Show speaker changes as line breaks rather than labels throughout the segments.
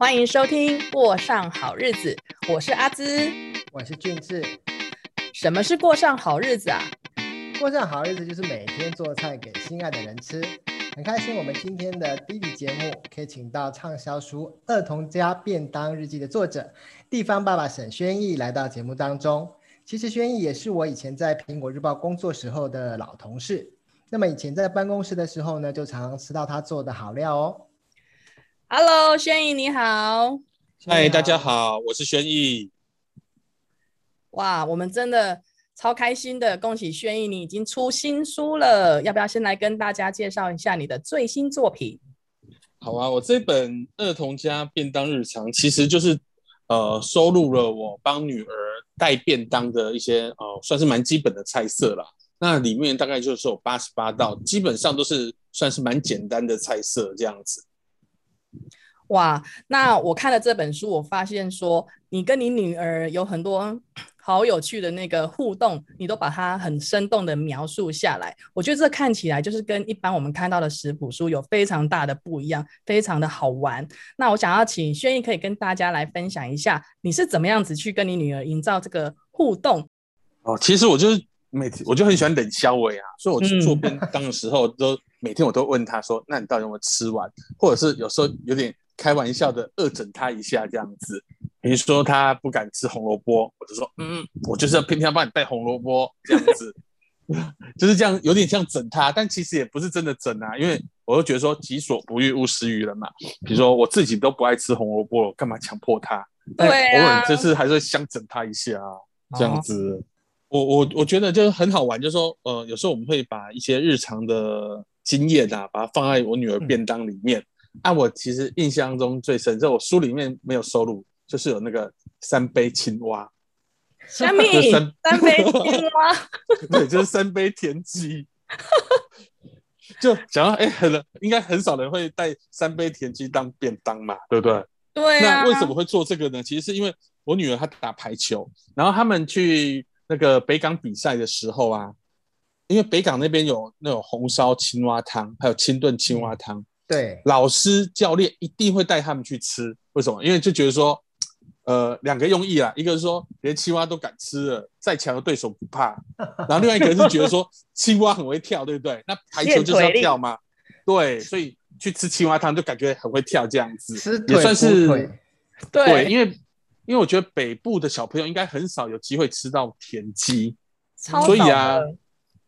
欢迎收听《过上好日子》，我是阿兹，
我是俊志。
什么是过上好日子啊？
过上好日子就是每天做菜给心爱的人吃。很开心，我们今天的第一集节目可以请到畅销书《儿童家便当日记》的作者地方爸爸沈轩逸来到节目当中。其实轩逸也是我以前在苹果日报工作时候的老同事。那么以前在办公室的时候呢，就常常吃到他做的好料哦。
Hello，轩逸你好。
嗨，大家好，我是轩逸。
哇，我们真的超开心的，恭喜轩逸，你已经出新书了。要不要先来跟大家介绍一下你的最新作品？
好啊，我这本《儿童家便当日常》其实就是呃收录了我帮女儿带便当的一些呃算是蛮基本的菜色啦。那里面大概就是有八十八道，基本上都是算是蛮简单的菜色这样子。
哇，那我看了这本书，我发现说你跟你女儿有很多 好有趣的那个互动，你都把它很生动的描述下来。我觉得这看起来就是跟一般我们看到的食谱书有非常大的不一样，非常的好玩。那我想要请轩逸可以跟大家来分享一下，你是怎么样子去跟你女儿营造这个互动？
哦，其实我就是每天我就很喜欢冷消尾啊，所以我去做便当的时候，都每天我都问他说：“那你到底有没有吃完？”或者是有时候有点。开玩笑的恶整他一下，这样子，比如说他不敢吃红萝卜，我就说，嗯，我就是要偏偏要帮你带红萝卜，这样子，就是这样，有点像整他，但其实也不是真的整啊，因为我就觉得说己所不欲勿施于人嘛。比如说我自己都不爱吃红萝卜，干嘛强迫他？
对
偶尔就是还是想整他一下，这样子。我我我觉得就是很好玩，就是说，呃，有时候我们会把一些日常的经验啊，把它放在我女儿便当里面。按我其实印象中最深，就我书里面没有收录，就是有那个三杯青蛙，
三米三杯青蛙，
对，就是三杯田鸡，就想要哎，很应该很少人会带三杯田鸡当便当嘛，对不对？
对
那为什么会做这个呢？其实是因为我女儿她打排球，然后他们去那个北港比赛的时候啊，因为北港那边有那种红烧青蛙汤，还有清炖青蛙汤。
对，
老师教练一定会带他们去吃，为什么？因为就觉得说，呃，两个用意啦，一个是说连青蛙都敢吃了，再强的对手不怕，然后另外一个是觉得说青蛙很会跳，对不对？那排球就是要跳嘛，对，所以去吃青蛙汤就感觉很会跳这样子，也算是对，因为因为我觉得北部的小朋友应该很少有机会吃到田鸡，所以啊。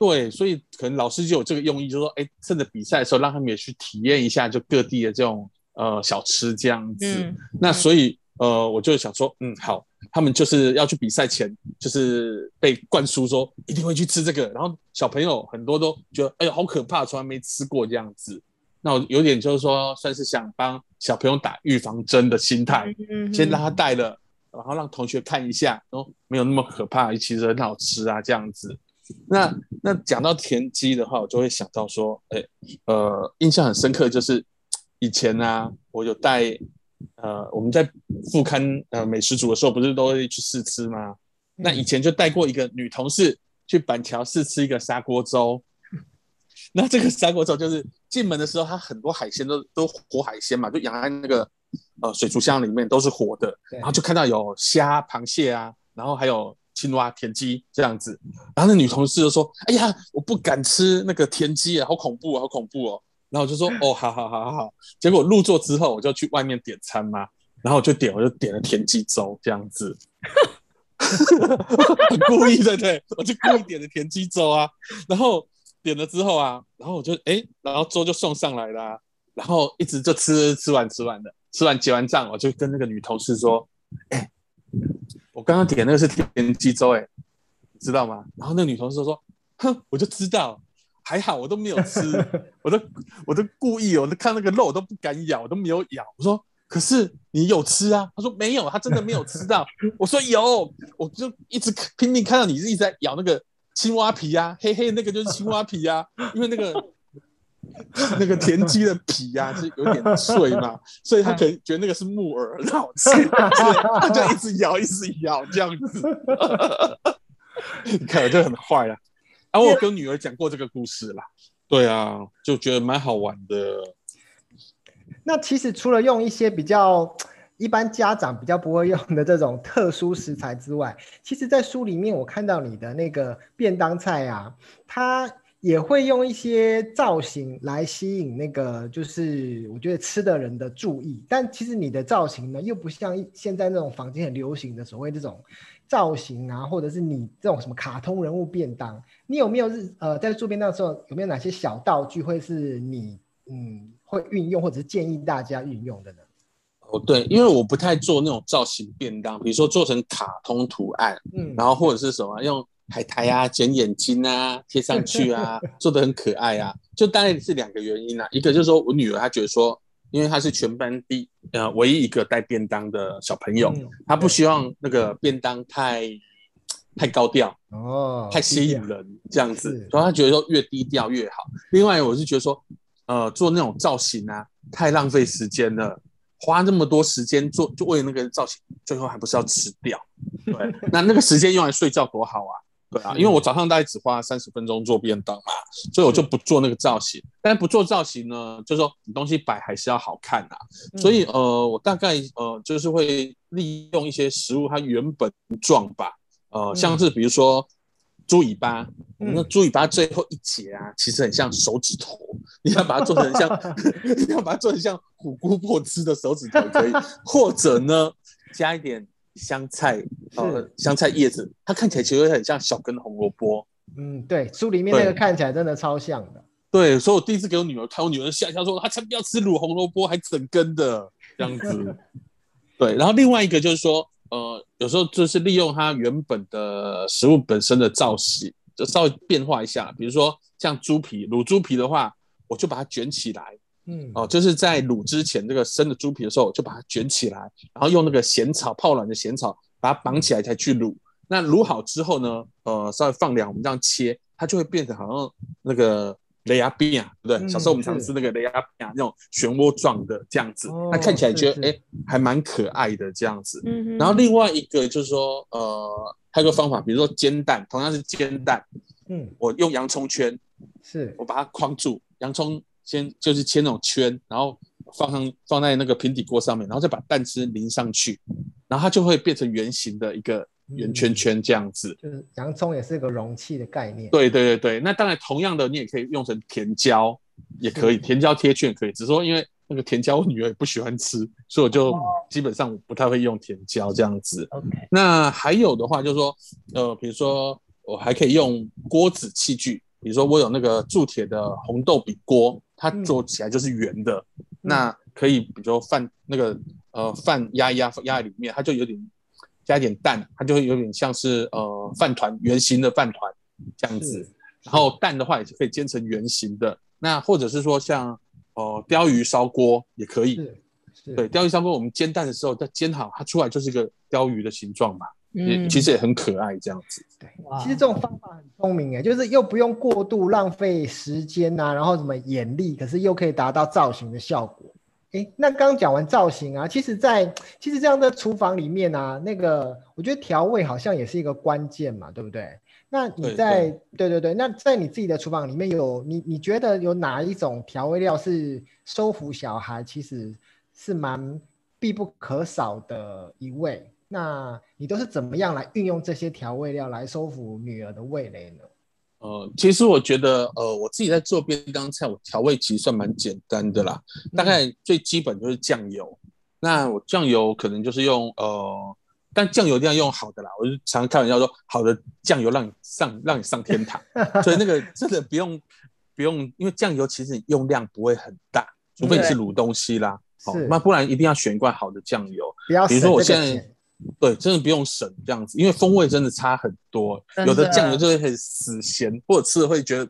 对，所以可能老师就有这个用意，就说，哎，趁着比赛的时候，让他们也去体验一下，就各地的这种呃小吃这样子。那所以呃，我就想说，嗯，好，他们就是要去比赛前，就是被灌输说一定会去吃这个，然后小朋友很多都觉得，哎呦，好可怕，从来没吃过这样子。那我有点就是说，算是想帮小朋友打预防针的心态，先让他带了，然后让同学看一下，然后没有那么可怕，其实很好吃啊，这样子。那那讲到田鸡的话，我就会想到说，哎，呃，印象很深刻，就是以前呢，我有带，呃，我们在副刊呃美食组的时候，不是都会去试吃吗？那以前就带过一个女同事去板桥试吃一个砂锅粥。那这个砂锅粥就是进门的时候，它很多海鲜都都活海鲜嘛，就养在那个呃水族箱里面，都是活的，然后就看到有虾、螃蟹啊，然后还有。青蛙、田鸡这样子，然后那女同事就说：“哎呀，我不敢吃那个田鸡啊，好恐怖啊，好恐怖哦。”然后我就说：“ 哦，好好好好好。”结果入座之后，我就去外面点餐嘛，然后我就点，我就点了田鸡粥这样子，很 故意的对，我就故意点了田鸡粥啊。然后点了之后啊，然后我就哎，然后粥就送上来了，然后一直就吃吃完吃完的，吃完结完账，我就跟那个女同事说：“哎。”我刚刚点那个是田鸡粥，哎，知道吗？然后那个女同事说：“哼，我就知道，还好我都没有吃，我都我都故意，我都看那个肉我都不敢咬，我都没有咬。”我说：“可是你有吃啊？”他说：“没有，他真的没有吃到。”我说：“有，我就一直拼命看到你一直在咬那个青蛙皮呀，黑黑那个就是青蛙皮呀，因为那个。” 那个田鸡的皮呀是有点脆嘛，所以他可能觉得那个是木耳很好吃，他就一直咬一直咬这样子。你 看就很坏了。啊，我跟女儿讲过这个故事啦。对啊，就觉得蛮好玩的。
那其实除了用一些比较一般家长比较不会用的这种特殊食材之外，其实，在书里面我看到你的那个便当菜啊，它也会用一些造型来吸引那个，就是我觉得吃的人的注意。但其实你的造型呢，又不像现在那种房间很流行的所谓这种造型啊，或者是你这种什么卡通人物便当。你有没有日呃在做便当的时候，有没有哪些小道具会是你嗯会运用，或者是建议大家运用的呢？
哦，对，因为我不太做那种造型便当，比如说做成卡通图案，嗯，然后或者是什么用海苔啊剪眼睛啊贴上去啊，做的很可爱啊，就大概是两个原因啊，一个就是说我女儿她觉得说，因为她是全班第呃唯一一个带便当的小朋友，她不希望那个便当太太高调哦，太吸引人这样子，然后她觉得说越低调越好。另外我是觉得说，呃，做那种造型啊，太浪费时间了。花那么多时间做，就为那个造型，最后还不是要吃掉？对，那那个时间用来睡觉多好啊！对啊，因为我早上大概只花三十分钟做便当嘛，所以我就不做那个造型。但不做造型呢，就是说你东西摆还是要好看啊。所以呃，我大概呃就是会利用一些食物它原本状吧，呃，像是比如说。猪尾巴，那猪尾巴最后一节啊，其实很像手指头，你要把它做成像，你要把它做成像虎姑婆吃的手指头可以，或者呢，加一点香菜，呃，香菜叶子，它看起来其实很像小根红萝卜。
嗯，对，书里面那个看起来真的超像的。
对，所以我第一次给我女儿看，我女儿吓一跳说，她才不要吃卤红萝卜，还整根的这样子。对，然后另外一个就是说。呃，有时候就是利用它原本的食物本身的造型，就稍微变化一下。比如说像猪皮，卤猪皮的话，我就把它卷起来，嗯，哦，就是在卤之前这个生的猪皮的时候，就把它卷起来，然后用那个咸草泡软的咸草把它绑起来才去卤。那卤好之后呢，呃，稍微放凉，我们这样切，它就会变成好像那个。雷亚比亚，对不对？小时候我们常吃那个雷亚比亚那种漩涡状的这样子，那看起来觉得哎还蛮可爱的这样子。然后另外一个就是说，呃，还有个方法，比如说煎蛋，同样是煎蛋，嗯，我用洋葱圈，
是
我把它框住，洋葱先就是切那种圈，然后放上放在那个平底锅上面，然后再把蛋汁淋上去，然后它就会变成圆形的一个。圆圈圈这样子，
就是洋葱也是个容器的概念。
对对对对，那当然同样的，你也可以用成甜椒，也可以甜椒贴圈可以。只是说因为那个甜椒我女儿也不喜欢吃，所以我就基本上不太会用甜椒这样子。
OK。
那还有的话就是说，呃，比如说我还可以用锅子器具，比如说我有那个铸铁的红豆饼锅，它做起来就是圆的，那可以比如说饭那个呃饭压一压压在里面，它就有点。加一点蛋，它就会有点像是呃饭团圆形的饭团这样子。然后蛋的话也是可以煎成圆形的。那或者是说像呃鲷鱼烧锅也可以。对，鲷鱼烧锅我们煎蛋的时候，它煎好，它出来就是一个鲷鱼的形状嘛。嗯。其实也很可爱这样子。
对。其实这种方法很聪明哎，就是又不用过度浪费时间呐，然后什么眼力，可是又可以达到造型的效果。哎，那刚刚讲完造型啊，其实，在其实这样的厨房里面啊，那个我觉得调味好像也是一个关键嘛，对不对？那你在对对对，那在你自己的厨房里面有你你觉得有哪一种调味料是收服小孩，其实是蛮必不可少的一味？那你都是怎么样来运用这些调味料来收服女儿的味蕾呢？
呃，其实我觉得，呃，我自己在做便当菜，我调味其实算蛮简单的啦。大概最基本就是酱油。那我酱油可能就是用，呃，但酱油一定要用好的啦。我就常常开玩笑说，好的酱油让你上，让你上天堂。所以那个真的不用，不用，因为酱油其实用量不会很大，除非你是卤东西啦。好，那不然一定要选一罐好的酱油。比如说我现在。对，真的不用省这样子，因为风味真的差很多。有的酱油就会很死咸，或者吃了会觉得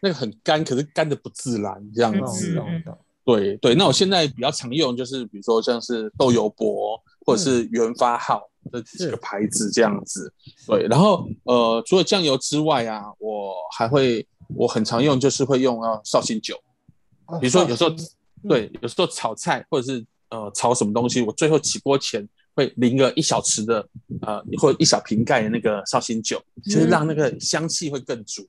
那个很干，可是干的不自然这样子。对对，那我现在比较常用就是，比如说像是豆油博或者是原发号这几个牌子这样子。对，然后呃，除了酱油之外啊，我还会我很常用就是会用啊绍兴酒，比如说有时候对，有时候炒菜或者是呃炒什么东西，我最后起锅前。会淋个一小匙的，呃，或一小瓶盖的那个绍兴酒，就是让那个香气会更足。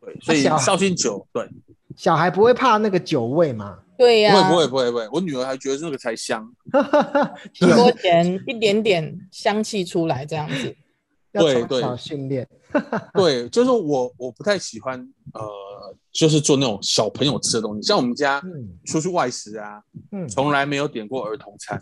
对，所以绍兴酒，对，
小孩不会怕那个酒味嘛？
对呀、
不会不会不会不会，我女儿还觉得那个才香。
起锅前一点点香气出来，这样子。
要
对对
训练。
对，就是我我不太喜欢呃，就是做那种小朋友吃的东西，像我们家
嗯
出去外食啊，
嗯，
从来没有点过儿童餐。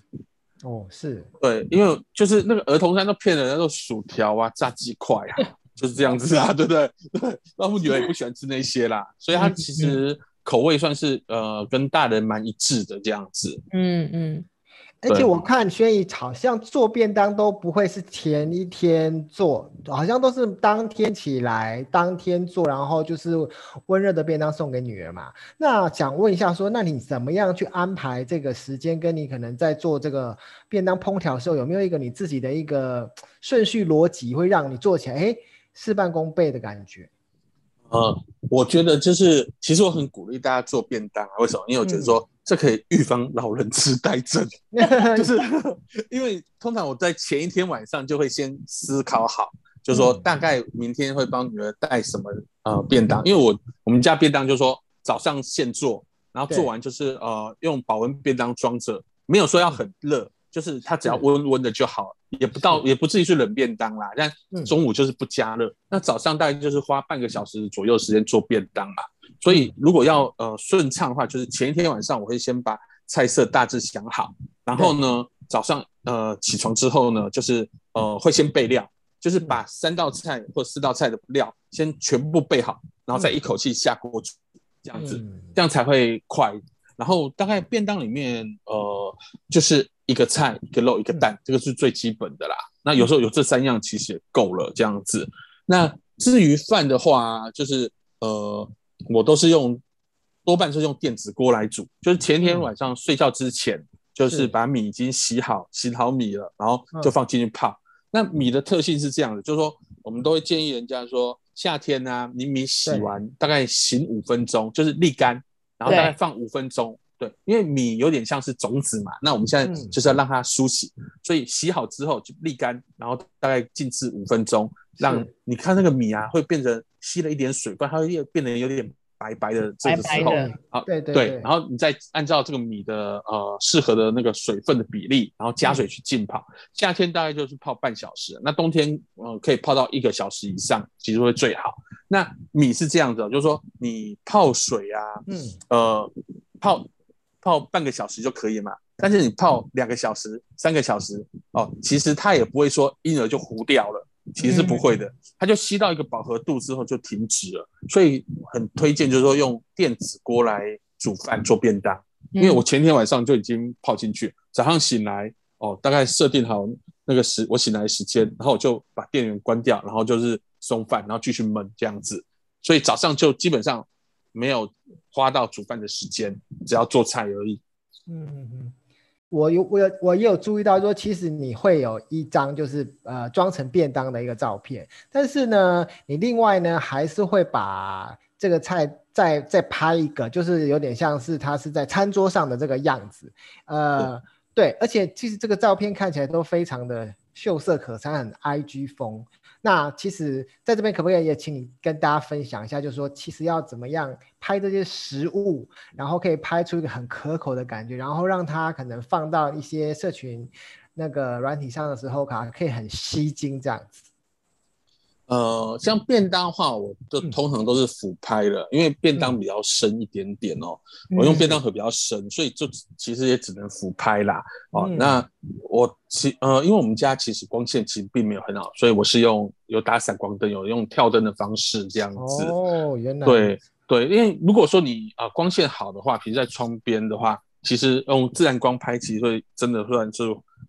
哦是，
对，因为就是那个儿童餐都骗人，那种薯条啊、炸鸡块啊，就是这样子啊，对不对？对，那我女儿也不喜欢吃那些啦，所以她其实口味算是呃跟大人蛮一致的这样子。
嗯嗯，
而且我看轩怡好像做便当都不会是前一天做，好像都是当天起来当天做，然后就是温热的便当送给女儿嘛。那想问一下说，那你怎么样去安排这个时间？跟你可能在做这个便当烹调的时候，有没有一个你自己的一个顺序逻辑，会让你做起来哎事半功倍的感觉？
呃，我觉得就是，其实我很鼓励大家做便当啊。为什么？因为我觉得说这可以预防老人痴呆症，就是因为通常我在前一天晚上就会先思考好，就说
嗯。
大概明天会帮女儿带什么呃便当，因为我我们家便当就是说早上现做，然后做完就是呃用保温便当装着，没有说要很热，就是它只要
是
温温的就好，也不到也不至于是冷便当啦，但
嗯。
中午就是不加热，那早上大概就是花半个小时左右时间做便当嘛。所以如果要呃顺畅的话，就是前一天晚上我会先把菜色大致想好，然后呢早上呃起床之后呢，就是呃会先备料，就是把三道菜或四道菜的料先全部备好，然后再一口气下锅煮，这样子。
嗯
这样才会快。然后大概便当里面，呃，就是一个菜、一个肉、一个蛋，这个是最基本的啦。那有时候有这三样其实也够了，这样子。那至于饭的话，就是呃，我都是用多半是用电子锅来煮，就是前一天晚上睡觉之前，就是。是把米已经洗好，洗好米了，然后就放进去泡。那米的特性是这样的，就是说我们都会建议人家说，夏天呢、你米洗完大概醒五分钟，就是沥干，然后大概放五分钟。对，因为米有点像是种子嘛，那我们现在
嗯。
就是要让它梳洗，所以洗好之后就沥干，然后大概静置五分钟，让你看那个米啊会变成吸了一点水分，它会变得有点白白的这个时候，好，
对对
然后你再按照这个米的呃适合的那个水分的比例，然后加水去浸泡。夏天大概就是泡半小时，那冬天呃可以泡到一个小时以上，其实会最好。那米是这样子哦，就是说你泡水啊，
嗯
呃泡泡半个小时就可以嘛。但是你泡两个小时、三个小时哦，其实它也不会说因而就糊掉了，其实是不会的，它就吸到一个饱和度之后就停止了。所以很推荐就是说用电子锅来煮饭做便当，因为我前天晚上就已经泡进去，早上醒来哦，大概设定好那个时我醒来的时间，然后我就把电源关掉，然后就是送饭，然后继续焖这样子，所以早上就基本上没有花到煮饭的时间，只要做菜而已。
嗯嗯嗯，我有我有我也有注意到说，其实你会有一张就是呃装成便当的一个照片，但是呢，你另外呢还是会把这个菜再再拍一个，就是有点像是它是在餐桌上的这个样子，呃，对，而且其实这个照片看起来都非常的秀色可餐，很 IG 风。那其实在这边可不可以也请你跟大家分享一下，就是说其实要怎么样拍这些食物，然后可以拍出一个很可口的感觉，然后让它可能放到一些社群那个软体上的时候，卡可以很吸睛这样子。
呃，像便当的话，我都
嗯
通常都是俯拍的，因为便当比较深一点点哦。
嗯
我用便当盒比较深，所以就其实也只能俯拍啦。哦，
嗯
那我其呃，因为我们家其实光线其实并没有很好，所以我是用有打闪光灯，有用跳灯的方式这样子。
哦，原来
对对，因为如果说你啊、呃光线好的话，比如在窗边的话，其实用自然光拍，其实会真的算是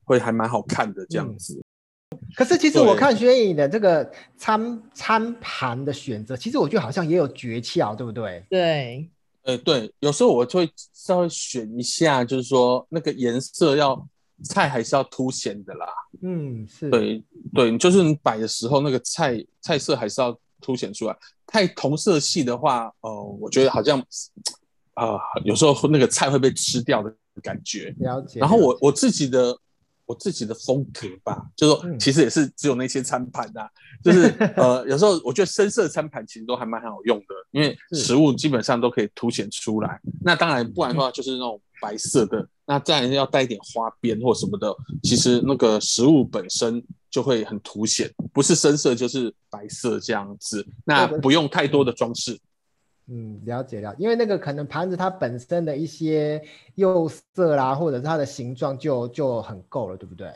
会还蛮好看的这样子。
可是其实我看轩颖的这个餐餐盘的选择，其实我觉得好像也有诀窍，对不对？
对，
呃，对，有时候我就会稍微选一下，就是说那个颜色要菜还是要凸显的啦。
嗯，是，
对对，就是你摆的时候，那个菜菜色还是要凸显出来。太同色系的话，呃，我觉得好像啊、有时候那个菜会被吃掉的感觉。
了解。
然后我我自己的我自己的风格吧，就是说
嗯
其实也是只有那些餐盘呐、就是 呃有时候我觉得深色餐盘其实都还蛮好用的，因为食物基本上都可以凸显出来。那当然不然的话就是那种白色的，那再来要带一点花边或什么的，其实那个食物本身就会很凸显，不是深色就是白色这样子，那不用太多的装饰。
嗯，了解了解，因为那个可能盘子它本身的一些釉色啦，或者是它的形状就就很够了，对不对？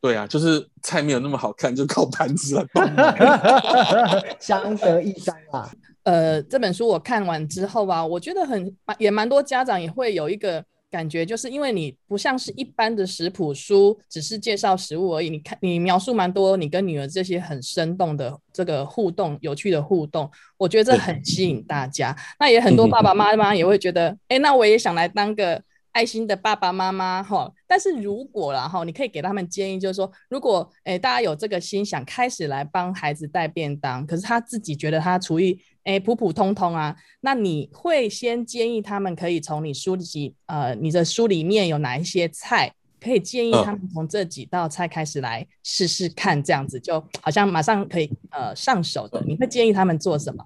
对啊，就是菜没有那么好看，就靠盘子来帮忙。
相得益彰啊。
呃，这本书我看完之后啊，我觉得很蛮也蛮多家长也会有一个感觉，就是因为你不像是一般的食谱书，只是介绍食物而已。你看，你描述蛮多你跟女儿这些很生动的这个互动、有趣的互动，我觉得这很吸引大家。那也很多爸爸妈妈也会觉得，哎，那我也想来当个。爱心的爸爸妈妈哈，但是如果啦哈，你可以给他们建议，就是说，如果诶大家有这个心想开始来帮孩子带便当，可是他自己觉得他厨艺诶普普通通啊，那你会先建议他们可以从你书籍呃你的书里面有哪一些菜，可以建议他们从这几道菜开始来试试看，这样子就好像马上可以呃上手的，你会建议他们做什么？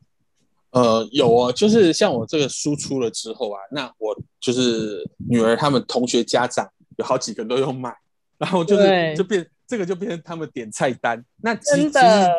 呃，有啊，就是像我这个书出了之后啊，那我就是女儿他们同学家长有好几个都有买，然后就是就变这个就变成他们点菜单。那其实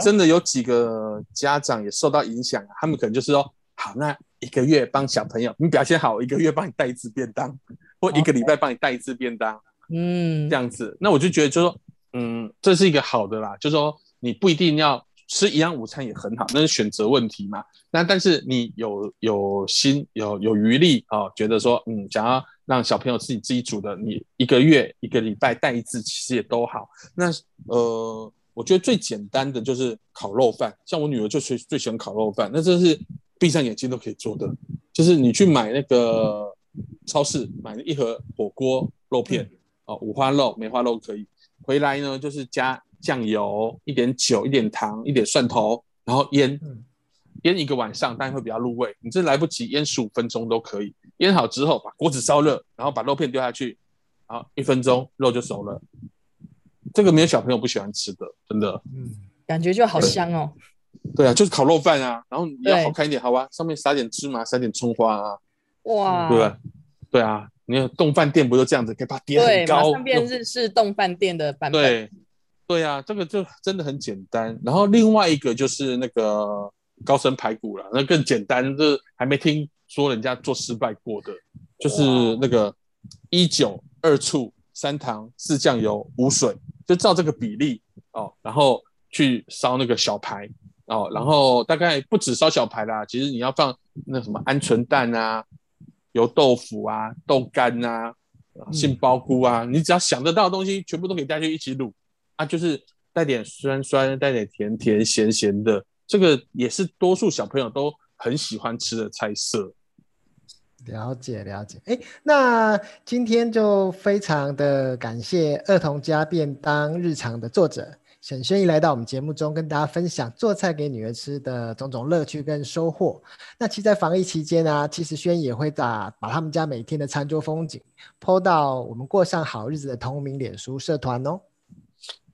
真的有几个家长也受到影响啊，他们可能就是说，好，那一个月帮小朋友你表现好，一个月帮你带一次便当，或一个礼拜帮你带一次便当。
嗯
这，样子，那我就觉得就是说，嗯，这是一个好的啦，就是说你不一定要吃一样午餐也很好，那是选择问题嘛。那但是你有有心有有余力啊、哦，觉得说，嗯，想要让小朋友自己自己煮的，你一个月一个礼拜带一次，其实也都好。那呃，我觉得最简单的就是烤肉饭，像我女儿就最最喜欢烤肉饭，那这是闭上眼睛都可以做的，就是你去买那个超市买一盒火锅肉片。哦，五花肉、梅花肉可以。回来呢，就是加酱油、一点酒、一点糖、一点蒜头，然后腌
嗯，
腌一个晚上，当然会比较入味。你这来不及，腌十五分钟都可以。腌好之后，把锅子烧热，然后把肉片丢下去，然后一分钟肉就熟了。这个没有小朋友不喜欢吃的，真的。
嗯，
感觉就好香哦。
对啊，就是烤肉饭啊，然后你要好看一点，好吧，上面撒点芝麻，撒点葱花啊，
哇，
对不对？对啊，你看动饭店不就这样子，可以把它叠
对，
很高，
马上变日式动饭店的版本。
对，对啊，这个就真的很简单。然后另外一个就是那个高升排骨了，那更简单，这还没听说人家做失败过的，就是那个一酒二醋三糖四酱油五水，就照这个比例哦，然后去烧那个小排哦，然后大概不止烧小排啦，其实你要放那什么鹌鹑蛋啊、油豆腐啊、豆干啊、杏鲍菇啊，你只要想得到的东西，全部都可以带去一起卤啊，就是带点酸酸、带点甜甜、咸咸的，这个也是多数小朋友都很喜欢吃的菜色。
了解了解。哎，那今天就非常的感谢儿童家便当日常的作者沈轩逸来到我们节目中，跟大家分享做菜给女儿吃的种种乐趣跟收获。那其实，在防疫期间呢、其实轩也会把把他们家每天的餐桌风景 PO 到我们过上好日子的同名脸书社团哦。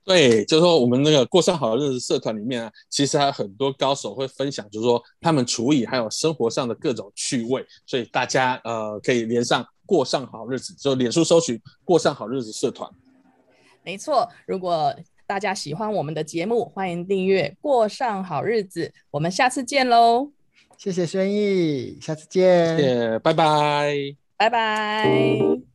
对，就是说我们那个过上好日子社团里面啊，其实还有很多高手会分享，就是说他们厨艺还有生活上的各种趣味，所以大家呃可以连上过上好日子，就脸书搜寻过上好日子社团。
没错，如果大家喜欢我们的节目，欢迎订阅《过上好日子》，我们下次见喽，
谢谢轩逸，下次见。
谢谢，拜拜。
拜拜。